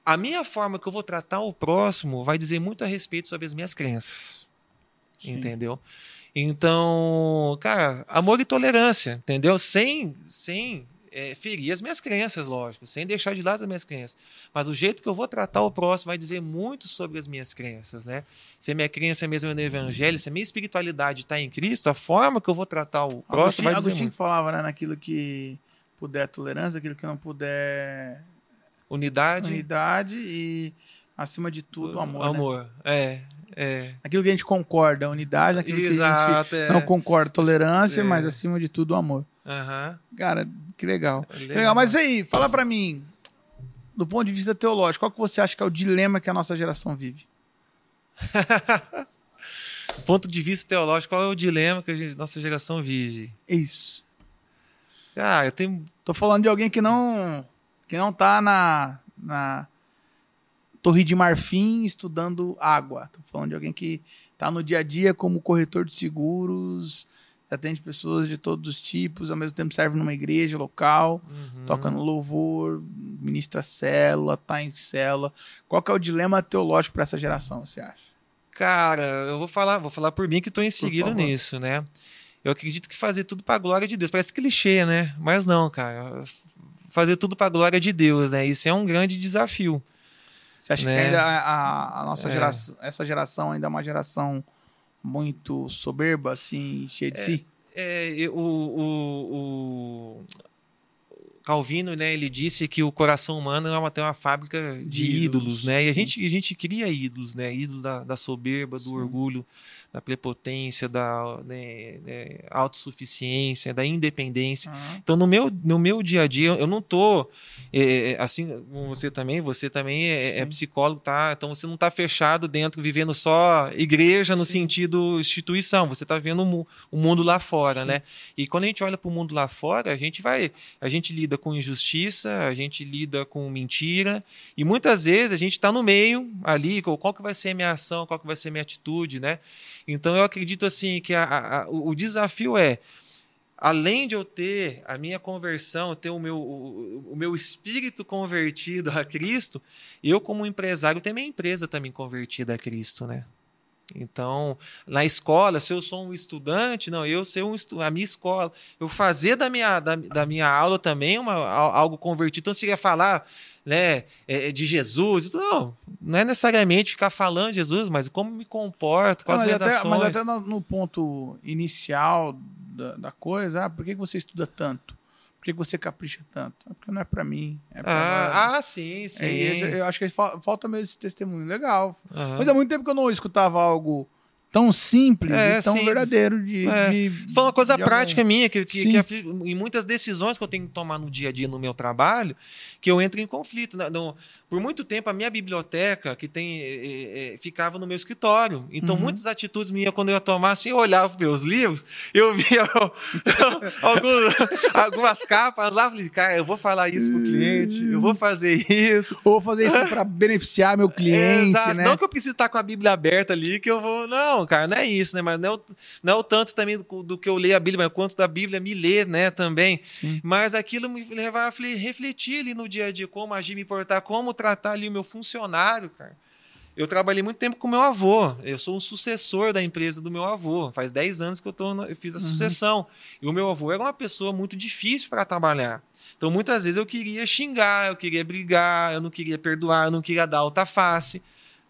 [SPEAKER 2] a minha forma que eu vou tratar o próximo vai dizer muito a respeito sobre as minhas crenças. Sim. Entendeu? Então, cara, amor e tolerância, entendeu? Sem, sem é, ferir as minhas crenças, lógico, sem deixar de lado as minhas crenças. Mas o jeito que eu vou tratar o próximo vai dizer muito sobre as minhas crenças, né? Se a minha crença mesmo é no Evangelho, se a minha espiritualidade está em Cristo, a forma que eu vou tratar o próximo Agostinho, vai dizer
[SPEAKER 1] Agostinho
[SPEAKER 2] muito.
[SPEAKER 1] falava, né, naquilo que puder tolerância, aquilo que não puder
[SPEAKER 2] unidade,
[SPEAKER 1] unidade e acima de tudo amor. Né?
[SPEAKER 2] Amor, né? é. É.
[SPEAKER 1] Aquilo que a gente concorda, unidade, aquilo Exato, que a gente é. não concorda, tolerância, é. mas acima de tudo, amor.
[SPEAKER 2] Uhum.
[SPEAKER 1] Cara, que legal. É legal. legal. Mas aí, fala para mim, do ponto de vista teológico, qual que você acha que é o dilema que a nossa geração vive?
[SPEAKER 2] do *laughs* ponto de vista teológico, qual é o dilema que a nossa geração vive?
[SPEAKER 1] Isso.
[SPEAKER 2] Cara, eu tenho...
[SPEAKER 1] Tô falando de alguém que não que não tá na, na Torre de Marfim estudando água. Tô falando de alguém que tá no dia a dia como corretor de seguros, atende pessoas de todos os tipos, ao mesmo tempo serve numa igreja local, uhum. toca no louvor, ministra célula, tá em célula. Qual que é o dilema teológico para essa geração, você acha?
[SPEAKER 2] Cara, eu vou falar, vou falar por mim que estou inserido nisso, né? Eu acredito que fazer tudo para a glória de Deus. Parece clichê, né? Mas não, cara. Fazer tudo para a glória de Deus, né? Isso é um grande desafio.
[SPEAKER 1] Você acha né? que ainda a, a nossa é. geração, essa geração ainda é uma geração muito soberba, assim, cheia de
[SPEAKER 2] é,
[SPEAKER 1] si?
[SPEAKER 2] É, o, o, o, Calvino, né, ele disse que o coração humano é uma, tem uma fábrica de, de ídolos, ídolos, né? E a gente, a gente cria ídolos, né? Ídolos da, da soberba, do sim. orgulho, da prepotência, da né, né, autossuficiência, da independência. Uhum. Então, no meu, no meu dia a dia, eu não tô é, é assim como você também, você também é, é, psicólogo, tá? Então você não está fechado dentro, vivendo só igreja no Sim. sentido instituição. Você está vendo o, o, mundo lá fora, Sim. né? E quando a gente olha para o mundo lá fora, a gente vai, a gente lida com injustiça, a gente lida com mentira e muitas vezes a gente está no meio ali. Qual que vai ser a minha ação? Qual que vai ser a minha atitude, né? Então eu acredito assim que a, a, o desafio é além de eu ter a minha conversão, ter o meu, o, o, meu espírito convertido a Cristo, eu, como empresário, tenho minha empresa também convertida a Cristo, né? Então, na escola, se eu sou um estudante, não, eu ser um a minha escola, eu fazer da minha, da, da minha aula também uma, algo convertido. Então, se ia falar né, é, de Jesus, não, não é necessariamente ficar falando de Jesus, mas como me comporto, com não, as minhas
[SPEAKER 1] até,
[SPEAKER 2] ações.
[SPEAKER 1] Mas até no, no ponto inicial da, da coisa, ah, por que você estuda tanto? Que você capricha tanto? É porque não é para mim. É pra
[SPEAKER 2] ah, ah, sim, sim.
[SPEAKER 1] É, eu acho que falta mesmo esse testemunho. Legal. Uhum. Mas há muito tempo que eu não escutava algo tão simples é, e tão sim. verdadeiro de, é. de,
[SPEAKER 2] Foi uma coisa prática minha, que, que, que, em muitas decisões que eu tenho que tomar no dia a dia no meu trabalho, que eu entro em conflito. Por muito tempo, a minha biblioteca que tem é, é, ficava no meu escritório. Então, uhum. muitas atitudes minhas, quando eu ia tomar, assim, eu olhava para meus livros, eu via *laughs* alguns, algumas capas lá, falei, cara, eu vou falar isso pro cliente, eu vou fazer isso.
[SPEAKER 1] Ou vou fazer isso para beneficiar meu cliente, *laughs* né?
[SPEAKER 2] Não que eu precise estar com a Bíblia aberta ali, que eu vou... Não, cara, não é isso, né? Mas não é o, não é o tanto também do, do, que eu leio a Bíblia, mas o quanto da Bíblia me lê, né, também. Sim. Mas aquilo me levava a refletir ali no dia a dia, como agir, me portar, como tratar ali o meu funcionário, cara. Eu trabalhei muito tempo com meu avô. Eu sou um sucessor da empresa do meu avô. Faz 10 anos que eu, tô, eu fiz a uhum. sucessão. Uhum. E o meu avô era uma pessoa muito difícil para trabalhar. Então, muitas vezes eu queria xingar, eu queria brigar, eu não queria perdoar, eu não queria dar alta face,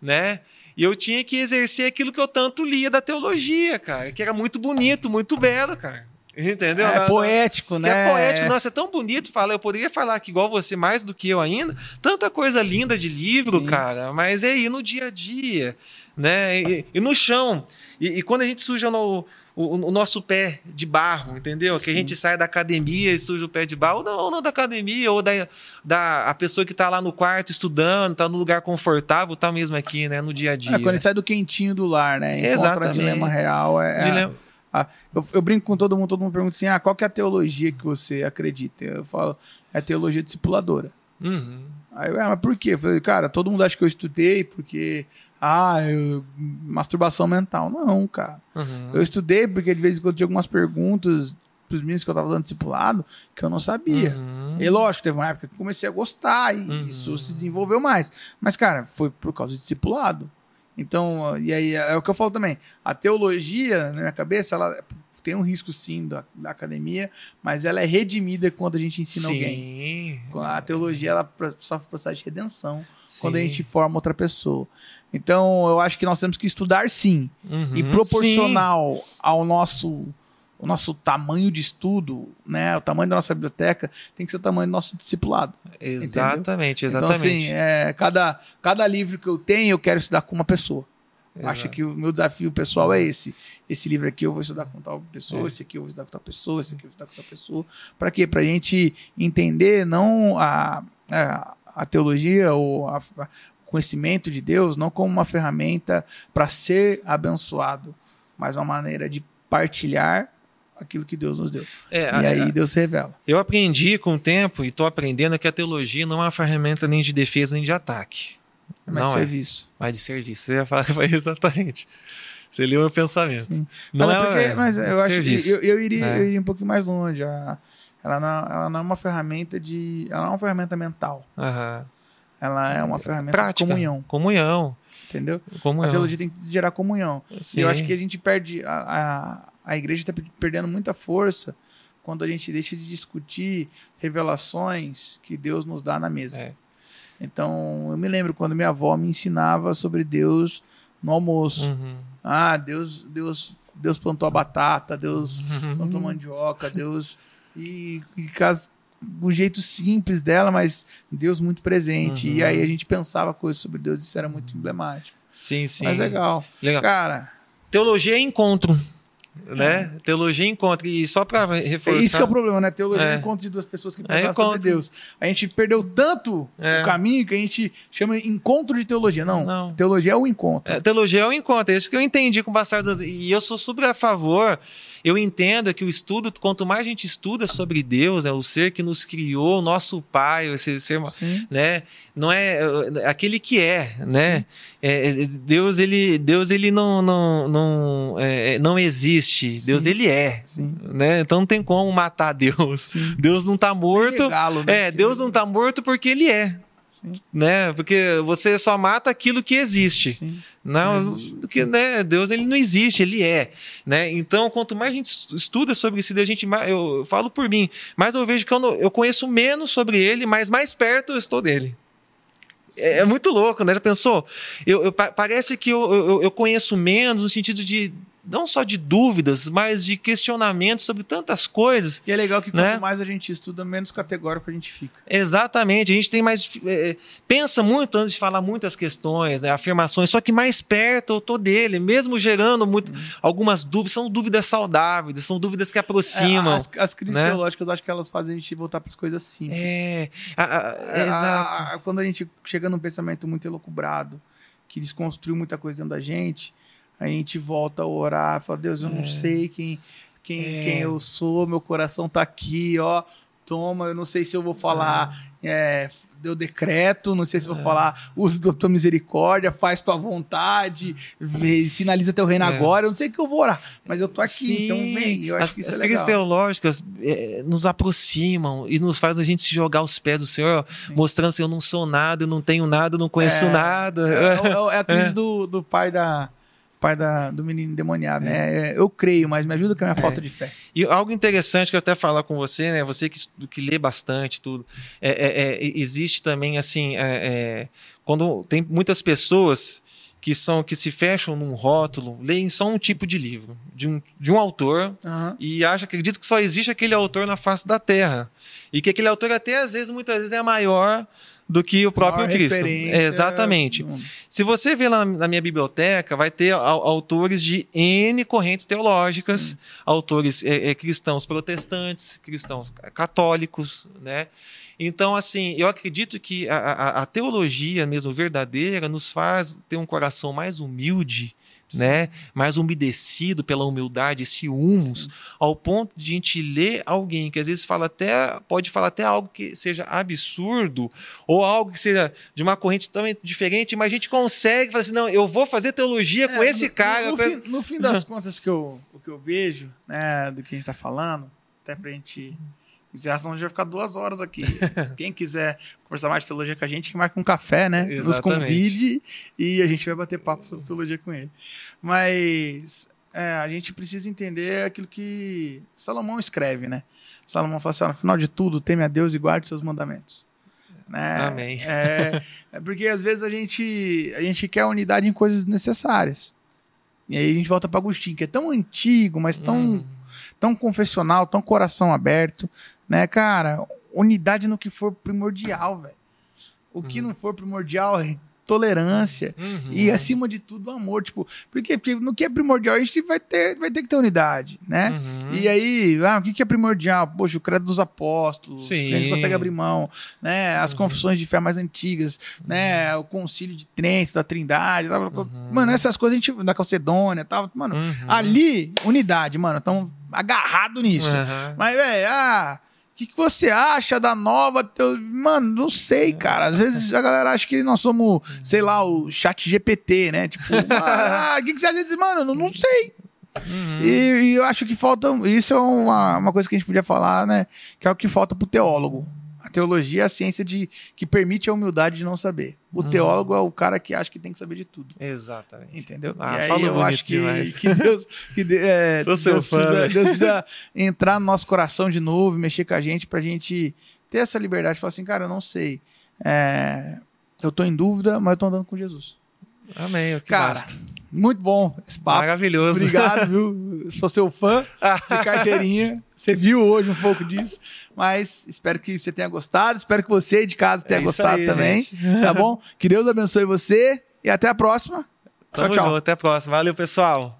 [SPEAKER 2] né? E eu tinha que exercer aquilo que eu tanto lia da teologia, cara, que era muito bonito, muito belo, cara. Entendeu?
[SPEAKER 1] É poético, né?
[SPEAKER 2] É poético. Nossa, é tão bonito falar. Eu poderia falar aqui igual você, mais do que eu ainda. Tanta coisa linda de livro, Sim. cara. Mas é aí no dia a dia, né? E, e no chão. E, e, quando a gente suja no, o, o, nosso pé de barro, entendeu? Sim. Que a gente sai da academia e suja o pé de barro, ou não, ou não da academia, ou da, da a pessoa que está lá no quarto estudando, está no lugar confortável, está mesmo aqui, né? No dia a dia. É,
[SPEAKER 1] quando ele sai do quentinho do lar, né?
[SPEAKER 2] Exatamente.
[SPEAKER 1] Dilema real é.
[SPEAKER 2] Dilema
[SPEAKER 1] Ah, eu, eu, brinco com todo mundo, todo mundo pergunta assim: ah, qual que é a teologia que você acredita? Eu falo, é a teologia discipuladora.
[SPEAKER 2] Uhum.
[SPEAKER 1] Aí, ah, mas por quê? Eu falei, cara, todo mundo acha que eu estudei porque. Ah, eu, masturbação mental. Não, cara.
[SPEAKER 2] Uhum.
[SPEAKER 1] Eu estudei porque de vez em quando tinha algumas perguntas pros meninos que eu tava dando discipulado que eu não sabia.
[SPEAKER 2] Uhum.
[SPEAKER 1] E lógico, teve uma época que comecei a gostar e
[SPEAKER 2] Uhum.
[SPEAKER 1] isso se desenvolveu mais. Mas, cara, foi por causa de discipulado. Então, e aí é o que eu falo também. A teologia, na minha cabeça, ela tem um risco sim da, da academia, mas ela é redimida quando a gente ensina alguém.
[SPEAKER 2] Sim.
[SPEAKER 1] A teologia ela sofre processo de redenção quando a
[SPEAKER 2] Sim.
[SPEAKER 1] gente forma outra pessoa. Então, eu acho que nós temos que estudar sim.
[SPEAKER 2] Uhum.
[SPEAKER 1] E proporcional ao nosso o nosso tamanho de estudo, né, o tamanho da nossa biblioteca, tem que ser o tamanho do nosso discipulado.
[SPEAKER 2] Sim. Exatamente,
[SPEAKER 1] Então,
[SPEAKER 2] exatamente.
[SPEAKER 1] assim, é, cada, cada livro que eu tenho, eu quero estudar com uma pessoa.
[SPEAKER 2] Exato.
[SPEAKER 1] Acho que o meu desafio pessoal é esse. Esse livro aqui eu vou estudar com tal pessoa,
[SPEAKER 2] É.
[SPEAKER 1] esse aqui eu vou estudar com tal pessoa, esse aqui eu vou estudar com tal pessoa. Para quê? Para a gente entender não a, a, a teologia ou a- conhecimento de Deus não como uma ferramenta para ser abençoado, mas uma maneira de partilhar aquilo que Deus nos deu.
[SPEAKER 2] É,
[SPEAKER 1] e
[SPEAKER 2] a-
[SPEAKER 1] aí Deus se revela.
[SPEAKER 2] eu aprendi com o tempo e estou aprendendo que a teologia não é uma ferramenta nem de defesa nem de ataque.
[SPEAKER 1] Mas
[SPEAKER 2] não é,
[SPEAKER 1] serviço.
[SPEAKER 2] mas de serviço. Você ia falar foi *laughs* exatamente. Você leu meu pensamento.
[SPEAKER 1] Sim.
[SPEAKER 2] Não
[SPEAKER 1] mas,
[SPEAKER 2] é,
[SPEAKER 1] é porque- mas eu acho
[SPEAKER 2] serviço.
[SPEAKER 1] que eu, eu iria,
[SPEAKER 2] É.
[SPEAKER 1] eu iria um pouquinho mais longe. A- ela, não, ela não é uma ferramenta de. Ela não é uma ferramenta mental.
[SPEAKER 2] Aham.
[SPEAKER 1] Ela é uma ferramenta
[SPEAKER 2] Prática.
[SPEAKER 1] de comunhão.
[SPEAKER 2] Comunhão.
[SPEAKER 1] Entendeu?
[SPEAKER 2] Comunhão.
[SPEAKER 1] A teologia tem que gerar comunhão.
[SPEAKER 2] Sim.
[SPEAKER 1] E eu acho que a gente perde. A, a, a igreja está perdendo muita força quando a gente deixa de discutir revelações que Deus nos dá na mesa.
[SPEAKER 2] É.
[SPEAKER 1] Então, eu me lembro quando minha avó me ensinava sobre Deus no almoço.
[SPEAKER 2] Uhum.
[SPEAKER 1] Ah, Deus, Deus, Deus plantou a batata, Deus
[SPEAKER 2] Uhum.
[SPEAKER 1] plantou mandioca, Deus. E, e o jeito simples dela, mas Deus muito presente.
[SPEAKER 2] Uhum.
[SPEAKER 1] E aí a gente pensava coisas sobre Deus, isso era muito emblemático.
[SPEAKER 2] Sim, sim.
[SPEAKER 1] Mas legal.
[SPEAKER 2] Legal.
[SPEAKER 1] Cara,
[SPEAKER 2] Teologia é encontro. Né? Teologia é encontro. E só para
[SPEAKER 1] é
[SPEAKER 2] reforçar.
[SPEAKER 1] isso que é o problema, né? Teologia é
[SPEAKER 2] É.
[SPEAKER 1] encontro de duas pessoas que
[SPEAKER 2] É
[SPEAKER 1] pensam sobre
[SPEAKER 2] encontro.
[SPEAKER 1] Deus. A gente perdeu tanto
[SPEAKER 2] É.
[SPEAKER 1] o caminho que a gente chama encontro de teologia. Não,
[SPEAKER 2] Não.
[SPEAKER 1] teologia é o encontro.
[SPEAKER 2] É, teologia é um encontro, é isso que eu entendi com o passar dos E eu sou super a favor. Eu entendo que o estudo, quanto mais a gente estuda sobre Deus, é o ser que nos criou, o nosso Pai, esse ser,
[SPEAKER 1] Sim.
[SPEAKER 2] né? Não é é, aquele que é, né? É, é, Deus ele, Deus ele não não não, é, é, não existe. Deus
[SPEAKER 1] Sim.
[SPEAKER 2] ele é,
[SPEAKER 1] Sim.
[SPEAKER 2] né? Então não tem como matar Deus. Deus não tá morto.
[SPEAKER 1] Né?
[SPEAKER 2] É, Deus não tá morto porque ele é.
[SPEAKER 1] Sim.
[SPEAKER 2] Né? Porque você só mata aquilo que existe.
[SPEAKER 1] Sim.
[SPEAKER 2] Não,
[SPEAKER 1] Não existe.
[SPEAKER 2] que, né, Deus ele não existe, ele é, né? Então, quanto mais a gente estuda sobre Deus, a gente eu, falo por mim, mas eu vejo que eu, não- eu conheço menos sobre ele, mas mais perto eu estou dele. É, é muito louco, né? Já pensou? Eu, eu- pa- parece que eu, eu, eu conheço menos no sentido de não só de dúvidas, mas de questionamentos sobre tantas coisas.
[SPEAKER 1] E é legal que quanto
[SPEAKER 2] Né?
[SPEAKER 1] mais a gente estuda, menos categórico a gente fica.
[SPEAKER 2] Exatamente, a gente tem mais. eh, pensa muito antes de falar muitas questões, né, afirmações, só que mais perto eu tô dele, mesmo gerando muito, algumas dúvidas, são dúvidas saudáveis, são dúvidas que aproximam.
[SPEAKER 1] É, as, as crises
[SPEAKER 2] né?
[SPEAKER 1] teológicas, acho que elas fazem a gente voltar para as coisas simples.
[SPEAKER 2] É, a- a-
[SPEAKER 1] É,
[SPEAKER 2] exato.
[SPEAKER 1] quando a gente chega num pensamento muito elucubrado, que desconstruiu muita coisa dentro da gente, a gente volta a orar, fala, Deus, eu não sei quem, quem,
[SPEAKER 2] É.
[SPEAKER 1] quem eu sou, meu coração tá aqui, ó. Toma, eu não sei se eu vou falar, é, deu decreto, não sei se eu vou falar, usa da tua misericórdia, faz tua vontade, vê- sinaliza teu reino
[SPEAKER 2] É.
[SPEAKER 1] agora, eu não sei o que eu vou orar, mas eu tô aqui,
[SPEAKER 2] Sim,
[SPEAKER 1] então vem, eu acho
[SPEAKER 2] as,
[SPEAKER 1] que isso
[SPEAKER 2] as
[SPEAKER 1] é
[SPEAKER 2] crises teológicas nos aproximam e nos faz a gente se jogar aos pés do Senhor, mostrando assim, eu não sou nada, eu não tenho nada, eu não conheço
[SPEAKER 1] É,
[SPEAKER 2] nada.
[SPEAKER 1] É, é- é a crise *laughs* do, do pai da pai da, do menino endemoniado, né? É, Eu creio, mas me ajuda com a minha falta de fé.
[SPEAKER 2] E algo interessante que eu até falar com você, né? Você que, que lê bastante tudo, é, é- é, existe também assim, é, é, quando tem muitas pessoas que são que se fecham num rótulo, leem só um tipo de livro de um, de um autor
[SPEAKER 1] Aham.
[SPEAKER 2] e acha, acredita que só existe aquele autor na face da Terra e que aquele autor até às vezes muitas vezes é maior do que o próprio
[SPEAKER 1] Maior
[SPEAKER 2] Cristo. É, exatamente. Se você ver lá na minha biblioteca, vai ter au- autores de N correntes teológicas, autores é, é, cristãos protestantes, cristãos católicos, né? Então, assim, eu acredito que a, a- a teologia mesmo verdadeira nos faz ter um coração mais humilde, né? Mais umedecido pela humildade, esse humus, Sim. ao ponto de a gente ler alguém que às vezes fala até, pode falar até algo que seja absurdo, ou algo que seja de uma corrente também diferente, mas a gente consegue falar assim, não, eu vou fazer teologia é, com esse
[SPEAKER 1] no,
[SPEAKER 2] cara.
[SPEAKER 1] No, fim, no fim das *laughs* contas que eu, o que eu vejo, né, do que a gente está falando, até pra gente encerrar, senão a gente vai ficar duas horas aqui. *laughs* Quem quiser conversar mais de teologia com a gente, que marque um café, né? Exatamente. Nos convide e a gente vai bater papo sobre teologia com ele. Mas é, a gente precisa entender aquilo que Salomão escreve, né? Salomão fala assim: no final de tudo, teme a Deus e guarde seus mandamentos. Né?
[SPEAKER 2] Amém.
[SPEAKER 1] É, é, porque às vezes a gente, a gente quer unidade em coisas necessárias. E aí a gente volta para Agostinho, que é tão antigo, mas tão, hum. tão confessional, tão coração aberto, né, cara? Unidade no que for primordial, velho. O que uhum. não for primordial, tolerância uhum. e, acima de tudo, amor. Tipo, por quê? Porque no que é primordial a gente vai ter, vai ter que ter unidade, né? Uhum. E aí, ah, o que, é primordial? Poxa, o credo dos apóstolos, Sim. a gente consegue abrir mão, né? As uhum. confissões de fé mais antigas, né? Uhum. O concílio de Trento, da Trindade, uhum. mano, essas coisas a gente, da Calcedônia, tal, mano, ali, unidade, mano, estão agarrado nisso. Mas, velho, ah que, que você acha da nova teo... Mano, não sei, cara. Às vezes a galera acha que nós somos, sei lá, o chat GPT, né? Tipo, *laughs* ah, o que, que você acha? Mano, não, não sei. Uhum. E, e, eu acho que falta. Isso é uma, uma coisa que a gente podia falar, né? Que é o que falta pro teólogo. A teologia é a ciência de, que permite a humildade de não saber. O uhum. teólogo é o cara que acha que tem que saber de tudo.
[SPEAKER 2] Exatamente.
[SPEAKER 1] Entendeu? Ah, e aí eu acho que, que Deus, que é, *laughs* Deus, precisa, Deus *laughs* precisa entrar no nosso coração de novo, mexer com a gente, pra gente ter essa liberdade de falar assim, cara, eu não sei. É, eu tô em dúvida, mas eu tô andando com Jesus.
[SPEAKER 2] Amém, o que
[SPEAKER 1] cara,
[SPEAKER 2] basta.
[SPEAKER 1] Muito bom esse papo.
[SPEAKER 2] Maravilhoso.
[SPEAKER 1] Obrigado, viu? *laughs* Sou seu fã de carteirinha. Você viu hoje um pouco disso. Mas espero que você tenha gostado. Espero que você de casa tenha é gostado aí, também. Gente. *laughs* Tá bom? Que Deus abençoe você e até a próxima.
[SPEAKER 2] Tamo tchau, tchau. Junto, até a próxima. Valeu, pessoal.